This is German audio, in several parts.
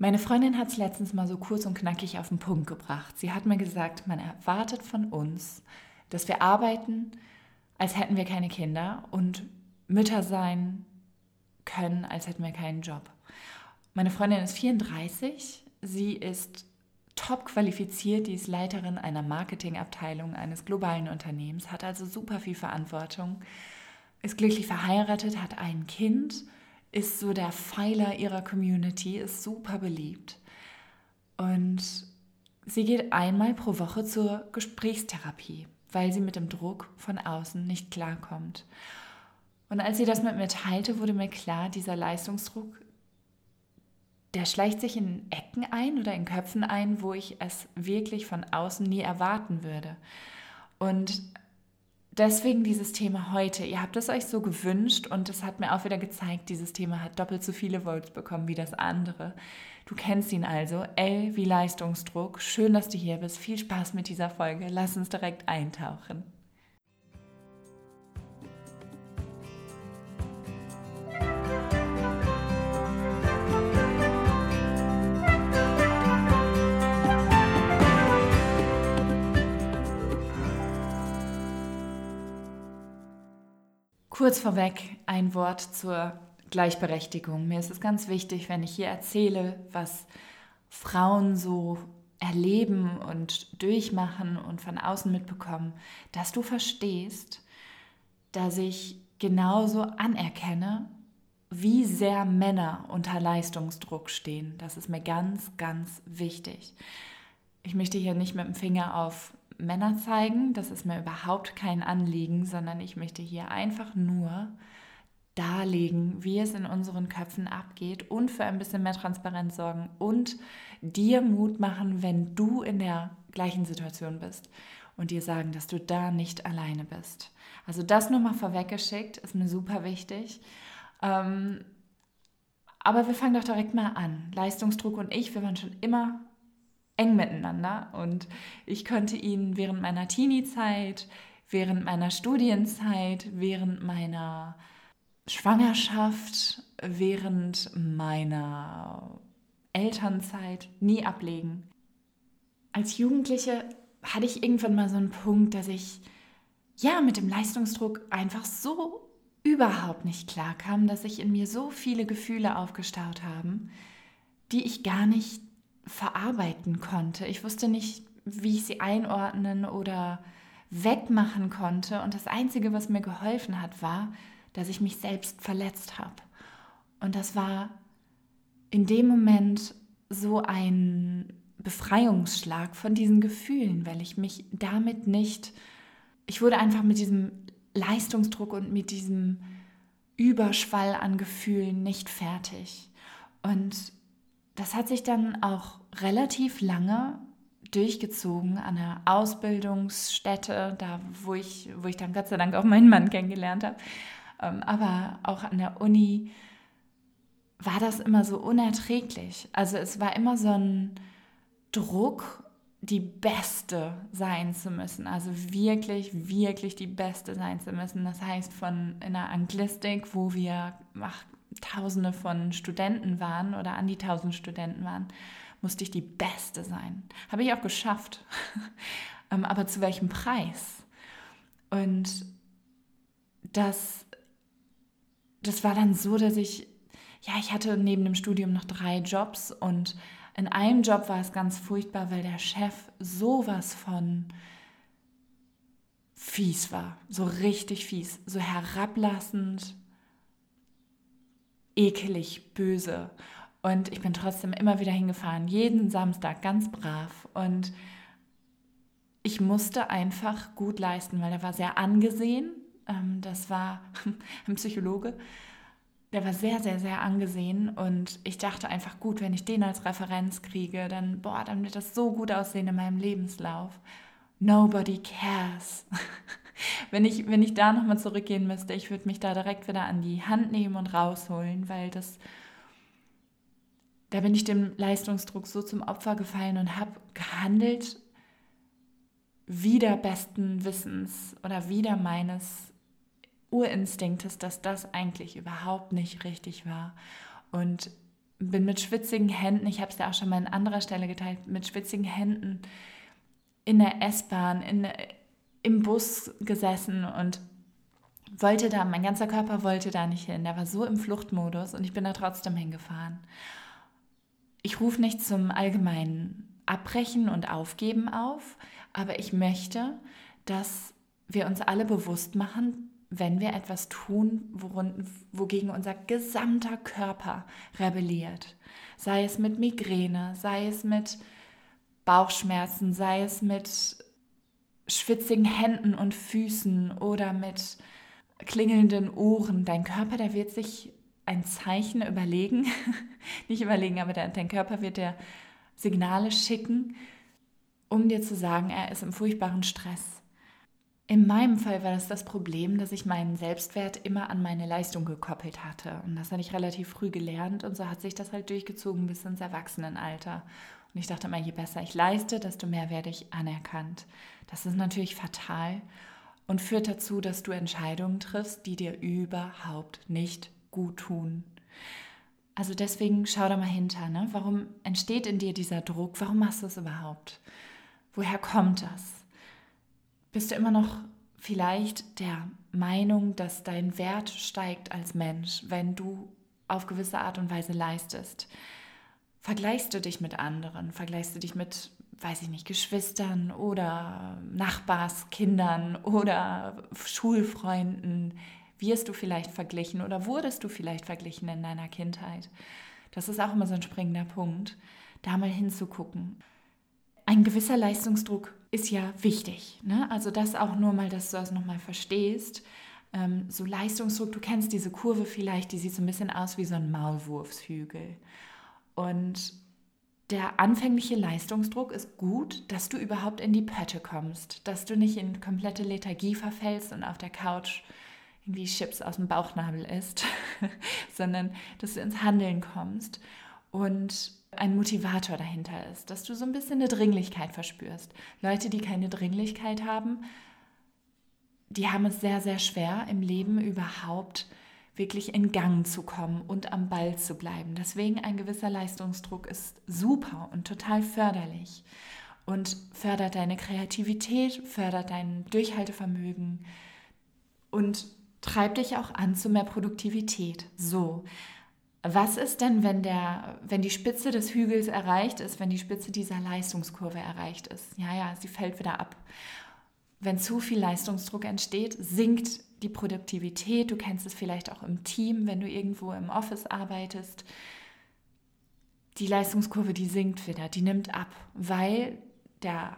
Meine Freundin hat es letztens mal so kurz und knackig auf den Punkt gebracht. Sie hat mir gesagt, man erwartet von uns, dass wir arbeiten, als hätten wir keine Kinder und Mütter sein können, als hätten wir keinen Job. Meine Freundin ist 34, sie ist top qualifiziert, die ist Leiterin einer Marketingabteilung eines globalen Unternehmens, hat also super viel Verantwortung, ist glücklich verheiratet, hat ein Kind ist so der Pfeiler ihrer Community, ist super beliebt. Und sie geht einmal pro Woche zur Gesprächstherapie, weil sie mit dem Druck von außen nicht klarkommt. Und als sie das mit mir teilte, wurde mir klar, dieser Leistungsdruck, der schleicht sich in Ecken ein oder in Köpfen ein, wo ich es wirklich von außen nie erwarten würde. Und deswegen dieses Thema heute. Ihr habt es euch so gewünscht und es hat mir auch wieder gezeigt, dieses Thema hat doppelt so viele Votes bekommen wie das andere. Du kennst ihn also. L wie Leistungsdruck. Schön, dass du hier bist. Viel Spaß mit dieser Folge. Lass uns direkt eintauchen. Kurz vorweg ein Wort zur Gleichberechtigung. Mir ist es ganz wichtig, wenn ich hier erzähle, was Frauen so erleben und durchmachen und von außen mitbekommen, dass du verstehst, dass ich genauso anerkenne, wie sehr Männer unter Leistungsdruck stehen. Das ist mir ganz, ganz wichtig. Ich möchte hier nicht mit dem Finger auf Männer zeigen. Das ist mir überhaupt kein Anliegen, sondern ich möchte hier einfach nur darlegen, wie es in unseren Köpfen abgeht und für ein bisschen mehr Transparenz sorgen und dir Mut machen, wenn du in der gleichen Situation bist und dir sagen, dass du da nicht alleine bist. Also das nur mal vorweggeschickt, ist mir super wichtig. Ähm, aber wir fangen doch direkt mal an. Leistungsdruck und ich, wir waren schon immer eng miteinander und ich konnte ihn während meiner Teenie-Zeit, während meiner Studienzeit, während meiner Schwangerschaft, während meiner Elternzeit nie ablegen. Als Jugendliche hatte ich irgendwann mal so einen Punkt, dass ich ja mit dem Leistungsdruck einfach so überhaupt nicht klarkam, dass sich in mir so viele Gefühle aufgestaut haben, die ich gar nicht verarbeiten konnte. Ich wusste nicht, wie ich sie einordnen oder wegmachen konnte. Und das Einzige, was mir geholfen hat, war, dass ich mich selbst verletzt habe. Und das war in dem Moment so ein Befreiungsschlag von diesen Gefühlen, weil ich mich damit nicht, ich wurde einfach mit diesem Leistungsdruck und mit diesem Überschwall an Gefühlen nicht fertig. Und das hat sich dann auch relativ lange durchgezogen an der Ausbildungsstätte, da wo ich, wo ich dann Gott sei Dank auch meinen Mann kennengelernt habe. Ähm, aber auch an der Uni war das immer so unerträglich. Also es war immer so ein Druck, die Beste sein zu müssen. Also wirklich, wirklich die Beste sein zu müssen. Das heißt, von in der Anglistik, wo wir ach, Tausende von Studenten waren oder an die tausend Studenten waren, musste ich die Beste sein. Habe ich auch geschafft. Ähm, aber zu welchem Preis? Und das, das war dann so, dass ich, ja, ich hatte neben dem Studium noch drei Jobs und in einem Job war es ganz furchtbar, weil der Chef sowas von fies war, so richtig fies, so herablassend, ekelig, böse. Und ich bin trotzdem immer wieder hingefahren, jeden Samstag ganz brav. Und ich musste einfach gut leisten, weil er war sehr angesehen. Ähm, das war ein Psychologe. Der war sehr, sehr, sehr angesehen und ich dachte einfach, gut, wenn ich den als Referenz kriege, dann, boah, dann wird das so gut aussehen in meinem Lebenslauf. Nobody cares. wenn, ich, wenn ich da nochmal zurückgehen müsste, ich würde mich da direkt wieder an die Hand nehmen und rausholen, weil das, da bin ich dem Leistungsdruck so zum Opfer gefallen und habe gehandelt wieder besten Wissens oder wieder meines Urinstinktes, dass das eigentlich überhaupt nicht richtig war. Und bin mit schwitzigen Händen, ich habe es ja auch schon mal an anderer Stelle geteilt, mit schwitzigen Händen in der S-Bahn, im Bus gesessen und wollte da, mein ganzer Körper wollte da nicht hin. Der war so im Fluchtmodus und ich bin da trotzdem hingefahren. Ich rufe nicht zum allgemeinen Abbrechen und Aufgeben auf, aber ich möchte, dass wir uns alle bewusst machen, wenn wir etwas tun, worin, wogegen unser gesamter Körper rebelliert. Sei es mit Migräne, sei es mit Bauchschmerzen, sei es mit schwitzigen Händen und Füßen oder mit klingelnden Ohren. Dein Körper, der wird sich ein Zeichen überlegen, nicht überlegen, aber dein Körper wird dir Signale schicken, um dir zu sagen, er ist im furchtbaren Stress. In meinem Fall war das das Problem, dass ich meinen Selbstwert immer an meine Leistung gekoppelt hatte. Und das hatte ich relativ früh gelernt und so hat sich das halt durchgezogen bis ins Erwachsenenalter. Und ich dachte immer, je besser ich leiste, desto mehr werde ich anerkannt. Das ist natürlich fatal und führt dazu, dass du Entscheidungen triffst, die dir überhaupt nicht gut tun. Also deswegen schau da mal hinter, ne? warum entsteht in dir dieser Druck? Warum machst du es überhaupt? Woher kommt das? bist du immer noch vielleicht der Meinung, dass dein Wert steigt als Mensch, wenn du auf gewisse Art und Weise leistest. Vergleichst du dich mit anderen? Vergleichst du dich mit, weiß ich nicht, Geschwistern oder Nachbarskindern oder Schulfreunden? Wirst du vielleicht verglichen oder wurdest du vielleicht verglichen in deiner Kindheit? Das ist auch immer so ein springender Punkt, da mal hinzugucken. Ein gewisser Leistungsdruck ist ja wichtig. Ne? Also das auch nur mal, dass du das nochmal verstehst. Ähm, so Leistungsdruck, du kennst diese Kurve vielleicht, die sieht so ein bisschen aus wie so ein Maulwurfshügel. Und der anfängliche Leistungsdruck ist gut, dass du überhaupt in die Pötte kommst, dass du nicht in komplette Lethargie verfällst und auf der Couch irgendwie Chips aus dem Bauchnabel isst, sondern dass du ins Handeln kommst und ein Motivator dahinter ist, dass du so ein bisschen eine Dringlichkeit verspürst. Leute, die keine Dringlichkeit haben, die haben es sehr, sehr schwer im Leben überhaupt wirklich in Gang zu kommen und am Ball zu bleiben. Deswegen ein gewisser Leistungsdruck ist super und total förderlich und fördert deine Kreativität, fördert dein Durchhaltevermögen und treibt dich auch an zu mehr Produktivität. So, was ist denn, wenn, der, wenn die Spitze des Hügels erreicht ist, wenn die Spitze dieser Leistungskurve erreicht ist? Ja, ja, sie fällt wieder ab. Wenn zu viel Leistungsdruck entsteht, sinkt die Produktivität. Du kennst es vielleicht auch im Team, wenn du irgendwo im Office arbeitest. Die Leistungskurve, die sinkt wieder, die nimmt ab, weil der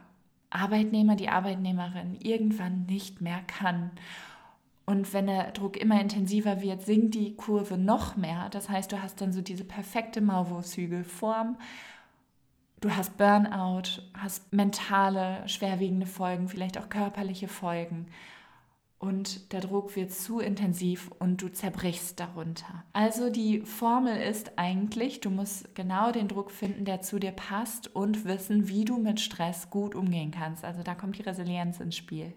Arbeitnehmer, die Arbeitnehmerin irgendwann nicht mehr kann. Und wenn der Druck immer intensiver wird, sinkt die Kurve noch mehr. Das heißt, du hast dann so diese perfekte Maulwurfshügelform. Du hast Burnout, hast mentale, schwerwiegende Folgen, vielleicht auch körperliche Folgen. Und der Druck wird zu intensiv und du zerbrichst darunter. Also die Formel ist eigentlich, du musst genau den Druck finden, der zu dir passt und wissen, wie du mit Stress gut umgehen kannst. Also da kommt die Resilienz ins Spiel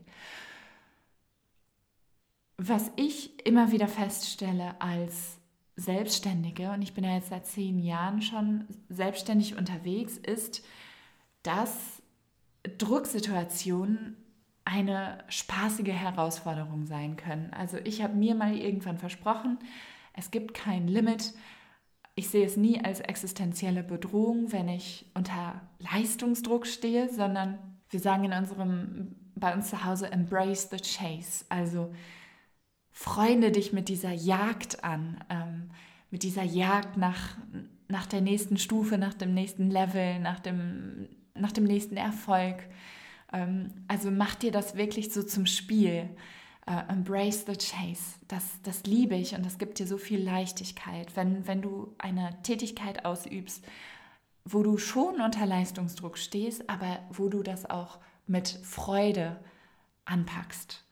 was ich immer wieder feststelle als Selbstständige, und ich bin ja jetzt seit zehn Jahren schon selbstständig unterwegs, ist, dass Drucksituationen eine spaßige Herausforderung sein können. Also ich habe mir mal irgendwann versprochen, es gibt kein Limit. Ich sehe es nie als existenzielle Bedrohung, wenn ich unter Leistungsdruck stehe, sondern wir sagen in unserem, bei uns zu Hause, embrace the chase. Also freunde dich mit dieser Jagd an, ähm, mit dieser Jagd nach, nach der nächsten Stufe, nach dem nächsten Level, nach dem, nach dem nächsten Erfolg. Ähm, also mach dir das wirklich so zum Spiel. Uh, embrace the chase. Das, das liebe ich und das gibt dir so viel Leichtigkeit, wenn, wenn du eine Tätigkeit ausübst, wo du schon unter Leistungsdruck stehst, aber wo du das auch mit Freude anpackst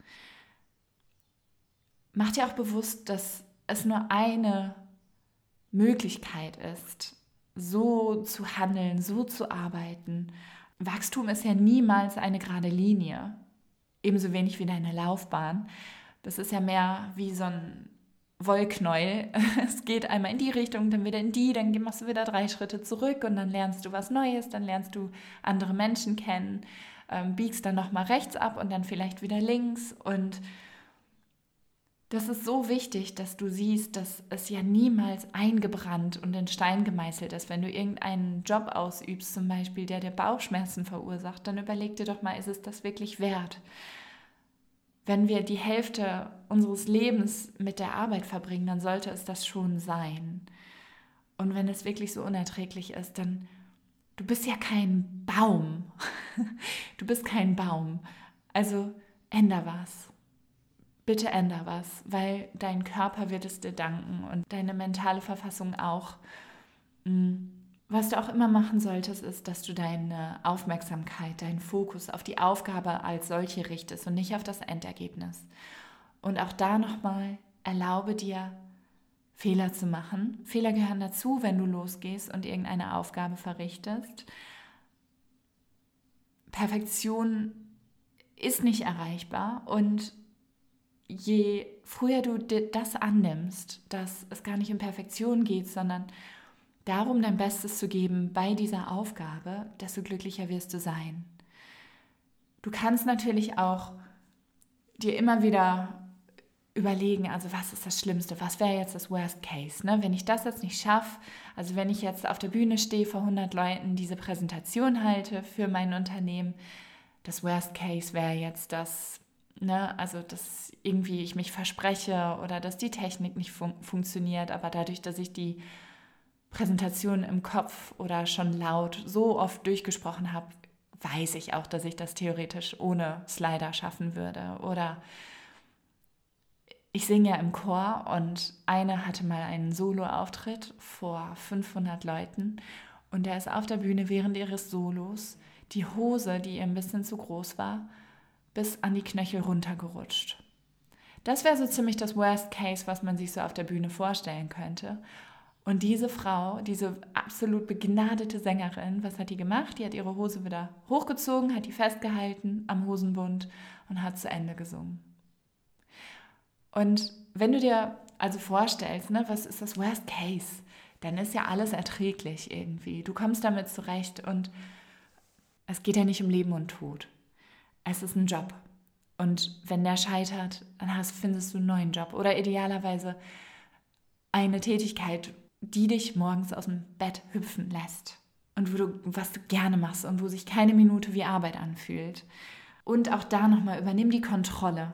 mach dir auch bewusst, dass es nur eine Möglichkeit ist, so zu handeln, so zu arbeiten. Wachstum ist ja niemals eine gerade Linie, ebenso wenig wie deine Laufbahn. Das ist ja mehr wie so ein Wollknäuel. Es geht einmal in die Richtung, dann wieder in die, dann machst du wieder drei Schritte zurück und dann lernst du was Neues, dann lernst du andere Menschen kennen, ähm, biegst dann nochmal rechts ab und dann vielleicht wieder links und das ist so wichtig, dass du siehst, dass es ja niemals eingebrannt und in Stein gemeißelt ist. Wenn du irgendeinen Job ausübst, zum Beispiel, der dir Bauchschmerzen verursacht, dann überleg dir doch mal, ist es das wirklich wert? Wenn wir die Hälfte unseres Lebens mit der Arbeit verbringen, dann sollte es das schon sein. Und wenn es wirklich so unerträglich ist, dann, du bist ja kein Baum. Du bist kein Baum. Also änder was bitte änder was, weil dein Körper wird es dir danken und deine mentale Verfassung auch. Mm. Was du auch immer machen solltest, ist, dass du deine Aufmerksamkeit, deinen Fokus auf die Aufgabe als solche richtest und nicht auf das Endergebnis. Und auch da nochmal, erlaube dir, Fehler zu machen. Fehler gehören dazu, wenn du losgehst und irgendeine Aufgabe verrichtest. Perfektion ist nicht erreichbar und je früher du das annimmst, dass es gar nicht um Perfektion geht, sondern darum, dein Bestes zu geben bei dieser Aufgabe, desto glücklicher wirst du sein. Du kannst natürlich auch dir immer wieder überlegen, also was ist das Schlimmste, was wäre jetzt das Worst Case, ne? wenn ich das jetzt nicht schaffe, also wenn ich jetzt auf der Bühne stehe vor 100 Leuten, diese Präsentation halte für mein Unternehmen, das Worst Case wäre jetzt, dass Ne? Also, dass irgendwie ich mich verspreche oder dass die Technik nicht fun funktioniert, aber dadurch, dass ich die Präsentation im Kopf oder schon laut so oft durchgesprochen habe, weiß ich auch, dass ich das theoretisch ohne Slider schaffen würde. Oder ich singe ja im Chor und eine hatte mal einen Solo-Auftritt vor 500 Leuten und der ist auf der Bühne während ihres Solos die Hose, die ihr ein bisschen zu groß war, bis an die Knöchel runtergerutscht. Das wäre so ziemlich das Worst Case, was man sich so auf der Bühne vorstellen könnte. Und diese Frau, diese absolut begnadete Sängerin, was hat die gemacht? Die hat ihre Hose wieder hochgezogen, hat die festgehalten am Hosenbund und hat zu Ende gesungen. Und wenn du dir also vorstellst, ne, was ist das Worst Case, dann ist ja alles erträglich irgendwie. Du kommst damit zurecht und es geht ja nicht um Leben und Tod es ist ein Job. Und wenn der scheitert, dann hast, findest du einen neuen Job. Oder idealerweise eine Tätigkeit, die dich morgens aus dem Bett hüpfen lässt. Und wo du, was du gerne machst und wo sich keine Minute wie Arbeit anfühlt. Und auch da nochmal, übernimm die Kontrolle.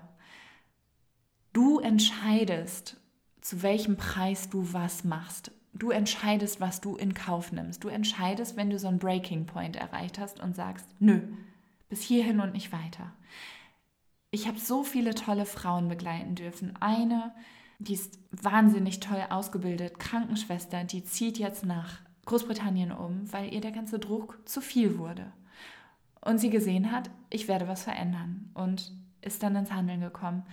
Du entscheidest, zu welchem Preis du was machst. Du entscheidest, was du in Kauf nimmst. Du entscheidest, wenn du so einen Breaking Point erreicht hast und sagst, nö, bis hierhin und nicht weiter. Ich habe so viele tolle Frauen begleiten dürfen. Eine, die ist wahnsinnig toll ausgebildet, Krankenschwester, die zieht jetzt nach Großbritannien um, weil ihr der ganze Druck zu viel wurde. Und sie gesehen hat, ich werde was verändern und ist dann ins Handeln gekommen.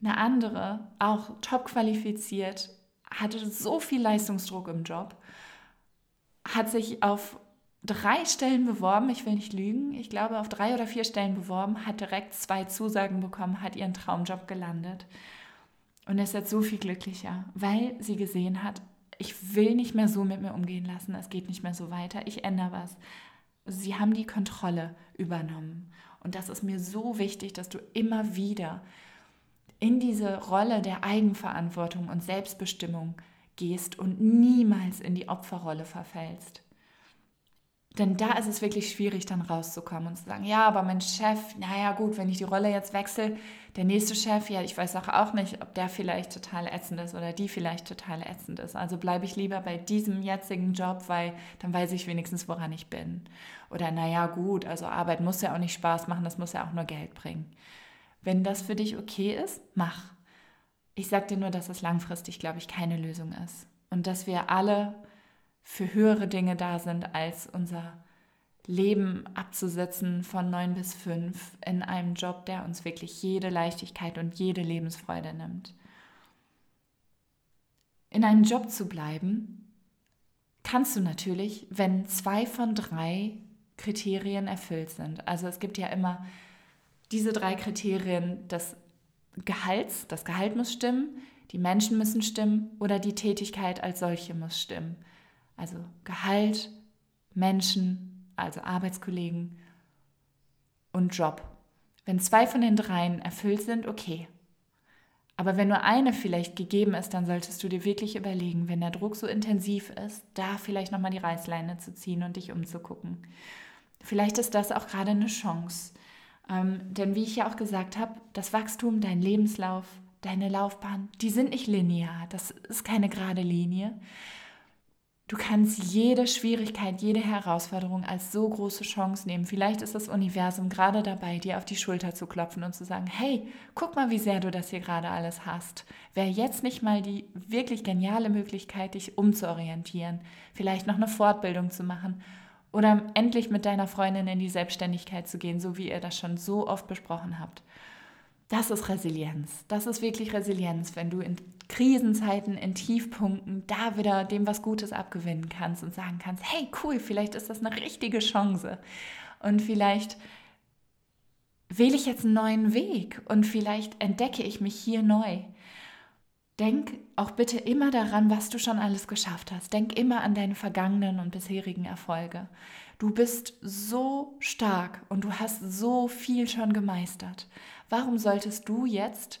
Eine andere, auch top qualifiziert, hatte so viel Leistungsdruck im Job, hat sich auf drei Stellen beworben, ich will nicht lügen, ich glaube auf drei oder vier Stellen beworben, hat direkt zwei Zusagen bekommen, hat ihren Traumjob gelandet und ist jetzt so viel glücklicher, weil sie gesehen hat, ich will nicht mehr so mit mir umgehen lassen, es geht nicht mehr so weiter, ich ändere was. Sie haben die Kontrolle übernommen und das ist mir so wichtig, dass du immer wieder in diese Rolle der Eigenverantwortung und Selbstbestimmung gehst und niemals in die Opferrolle verfällst. Denn da ist es wirklich schwierig, dann rauszukommen und zu sagen, ja, aber mein Chef, naja gut, wenn ich die Rolle jetzt wechsle, der nächste Chef, ja, ich weiß auch, auch nicht, ob der vielleicht total ätzend ist oder die vielleicht total ätzend ist. Also bleibe ich lieber bei diesem jetzigen Job, weil dann weiß ich wenigstens, woran ich bin. Oder naja gut, also Arbeit muss ja auch nicht Spaß machen, das muss ja auch nur Geld bringen. Wenn das für dich okay ist, mach. Ich sage dir nur, dass es langfristig, glaube ich, keine Lösung ist. Und dass wir alle für höhere Dinge da sind, als unser Leben abzusetzen von neun bis fünf in einem Job, der uns wirklich jede Leichtigkeit und jede Lebensfreude nimmt. In einem Job zu bleiben, kannst du natürlich, wenn zwei von drei Kriterien erfüllt sind. Also es gibt ja immer diese drei Kriterien des Gehalts, das Gehalt muss stimmen, Die Menschen müssen stimmen oder die Tätigkeit als solche muss stimmen. Also Gehalt, Menschen, also Arbeitskollegen und Job. Wenn zwei von den dreien erfüllt sind, okay. Aber wenn nur eine vielleicht gegeben ist, dann solltest du dir wirklich überlegen, wenn der Druck so intensiv ist, da vielleicht nochmal die Reißleine zu ziehen und dich umzugucken. Vielleicht ist das auch gerade eine Chance. Ähm, denn wie ich ja auch gesagt habe, das Wachstum, dein Lebenslauf, deine Laufbahn, die sind nicht linear. Das ist keine gerade Linie. Du kannst jede Schwierigkeit, jede Herausforderung als so große Chance nehmen. Vielleicht ist das Universum gerade dabei, dir auf die Schulter zu klopfen und zu sagen, hey, guck mal, wie sehr du das hier gerade alles hast. Wäre jetzt nicht mal die wirklich geniale Möglichkeit, dich umzuorientieren, vielleicht noch eine Fortbildung zu machen oder endlich mit deiner Freundin in die Selbstständigkeit zu gehen, so wie ihr das schon so oft besprochen habt. Das ist Resilienz. Das ist wirklich Resilienz, wenn du in Krisenzeiten, in Tiefpunkten da wieder dem was Gutes abgewinnen kannst und sagen kannst, hey cool, vielleicht ist das eine richtige Chance. Und vielleicht wähle ich jetzt einen neuen Weg und vielleicht entdecke ich mich hier neu. Denk auch bitte immer daran, was du schon alles geschafft hast. Denk immer an deine vergangenen und bisherigen Erfolge. Du bist so stark und du hast so viel schon gemeistert. Warum solltest du jetzt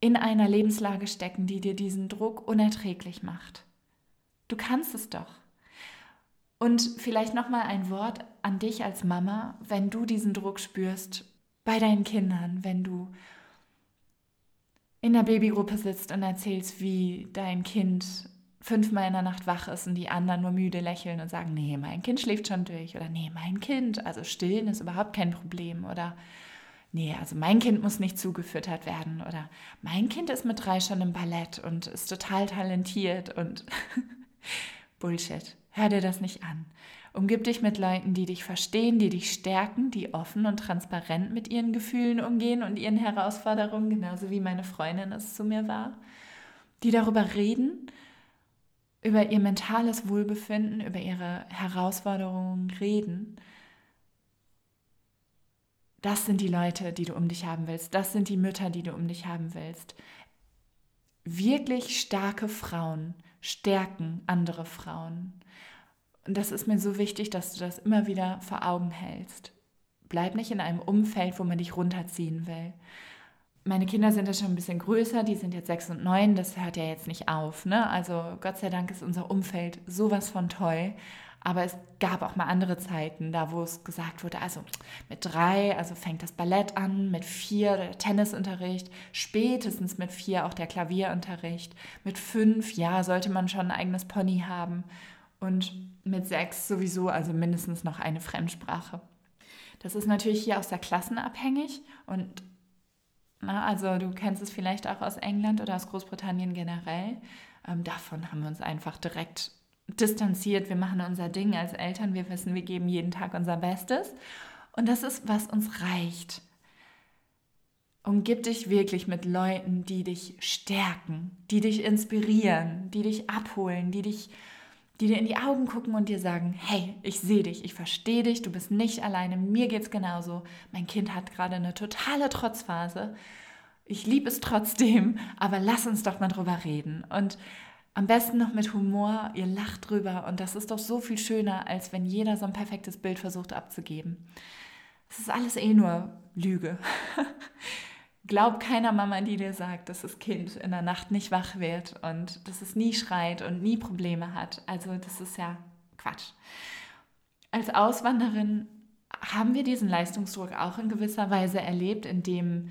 in einer Lebenslage stecken, die dir diesen Druck unerträglich macht? Du kannst es doch. Und vielleicht noch mal ein Wort an dich als Mama, wenn du diesen Druck spürst bei deinen Kindern, wenn du in der Babygruppe sitzt und erzählst, wie dein Kind fünfmal in der Nacht wach ist und die anderen nur müde lächeln und sagen, nee, mein Kind schläft schon durch oder nee, mein Kind, also stillen ist überhaupt kein Problem oder nee, also mein Kind muss nicht zugefüttert werden oder mein Kind ist mit drei schon im Ballett und ist total talentiert und Bullshit. Hör dir das nicht an. Umgib dich mit Leuten, die dich verstehen, die dich stärken, die offen und transparent mit ihren Gefühlen umgehen und ihren Herausforderungen, genauso wie meine Freundin es zu mir war, die darüber reden, über ihr mentales Wohlbefinden, über ihre Herausforderungen reden das sind die Leute, die du um dich haben willst. Das sind die Mütter, die du um dich haben willst. Wirklich starke Frauen stärken andere Frauen. Und das ist mir so wichtig, dass du das immer wieder vor Augen hältst. Bleib nicht in einem Umfeld, wo man dich runterziehen will. Meine Kinder sind ja schon ein bisschen größer, die sind jetzt sechs und neun, das hört ja jetzt nicht auf. Ne? Also Gott sei Dank ist unser Umfeld sowas von toll. Aber es gab auch mal andere Zeiten, da wo es gesagt wurde, also mit drei, also fängt das Ballett an, mit vier der Tennisunterricht, spätestens mit vier auch der Klavierunterricht, mit fünf, ja, sollte man schon ein eigenes Pony haben und mit sechs sowieso, also mindestens noch eine Fremdsprache. Das ist natürlich hier aus der Klassen abhängig und na, also du kennst es vielleicht auch aus England oder aus Großbritannien generell. Ähm, davon haben wir uns einfach direkt distanziert, wir machen unser Ding als Eltern, wir wissen, wir geben jeden Tag unser Bestes. Und das ist, was uns reicht. Umgib dich wirklich mit Leuten, die dich stärken, die dich inspirieren, die dich abholen, die dich, die dir in die Augen gucken und dir sagen, hey, ich sehe dich, ich verstehe dich, du bist nicht alleine, mir geht es genauso. Mein Kind hat gerade eine totale Trotzphase. Ich liebe es trotzdem, aber lass uns doch mal drüber reden. Und am besten noch mit Humor, ihr lacht drüber und das ist doch so viel schöner, als wenn jeder so ein perfektes Bild versucht abzugeben. Es ist alles eh nur Lüge. Glaub keiner Mama, die dir sagt, dass das Kind in der Nacht nicht wach wird und dass es nie schreit und nie Probleme hat. Also das ist ja Quatsch. Als Auswanderin haben wir diesen Leistungsdruck auch in gewisser Weise erlebt, indem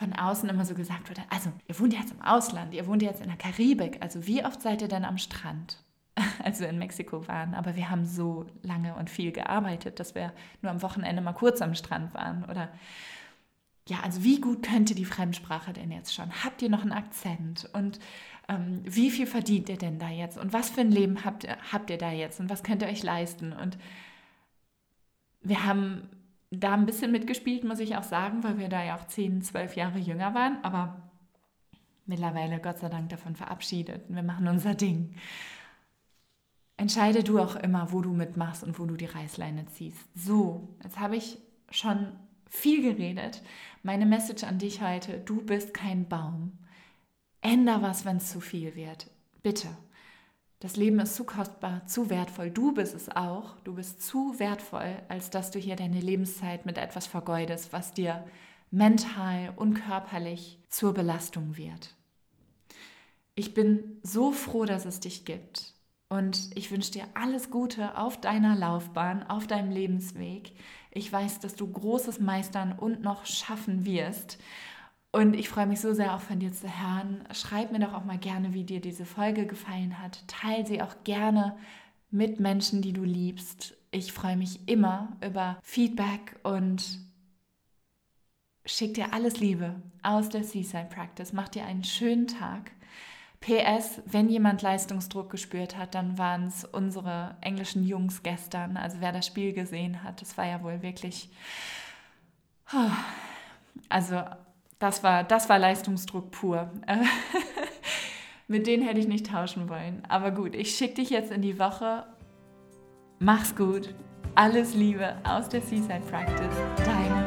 von außen immer so gesagt wurde, also ihr wohnt jetzt im Ausland, ihr wohnt jetzt in der Karibik, also wie oft seid ihr denn am Strand? Als wir in Mexiko waren, aber wir haben so lange und viel gearbeitet, dass wir nur am Wochenende mal kurz am Strand waren. Oder ja, also wie gut könnt ihr die Fremdsprache denn jetzt schon? Habt ihr noch einen Akzent? Und ähm, wie viel verdient ihr denn da jetzt? Und was für ein Leben habt habt ihr da jetzt? Und was könnt ihr euch leisten? Und wir haben da ein bisschen mitgespielt, muss ich auch sagen, weil wir da ja auch 10, 12 Jahre jünger waren, aber mittlerweile Gott sei Dank davon verabschiedet. Wir machen unser Ding. Entscheide du auch immer, wo du mitmachst und wo du die Reißleine ziehst. So, jetzt habe ich schon viel geredet. Meine Message an dich heute, du bist kein Baum. Änder was, wenn es zu viel wird. Bitte. Das Leben ist zu kostbar, zu wertvoll. Du bist es auch. Du bist zu wertvoll, als dass du hier deine Lebenszeit mit etwas vergeudest, was dir mental und körperlich zur Belastung wird. Ich bin so froh, dass es dich gibt. Und ich wünsche dir alles Gute auf deiner Laufbahn, auf deinem Lebensweg. Ich weiß, dass du Großes meistern und noch schaffen wirst. Und ich freue mich so sehr auch von dir zu hören. Schreib mir doch auch mal gerne, wie dir diese Folge gefallen hat. Teil sie auch gerne mit Menschen, die du liebst. Ich freue mich immer über Feedback und schick dir alles Liebe aus der Seaside Practice. Mach dir einen schönen Tag. PS, wenn jemand Leistungsdruck gespürt hat, dann waren es unsere englischen Jungs gestern. Also wer das Spiel gesehen hat, das war ja wohl wirklich. Also das war, das war Leistungsdruck pur. Mit denen hätte ich nicht tauschen wollen. Aber gut, ich schicke dich jetzt in die Woche. Mach's gut. Alles Liebe aus der Seaside Practice. Deine.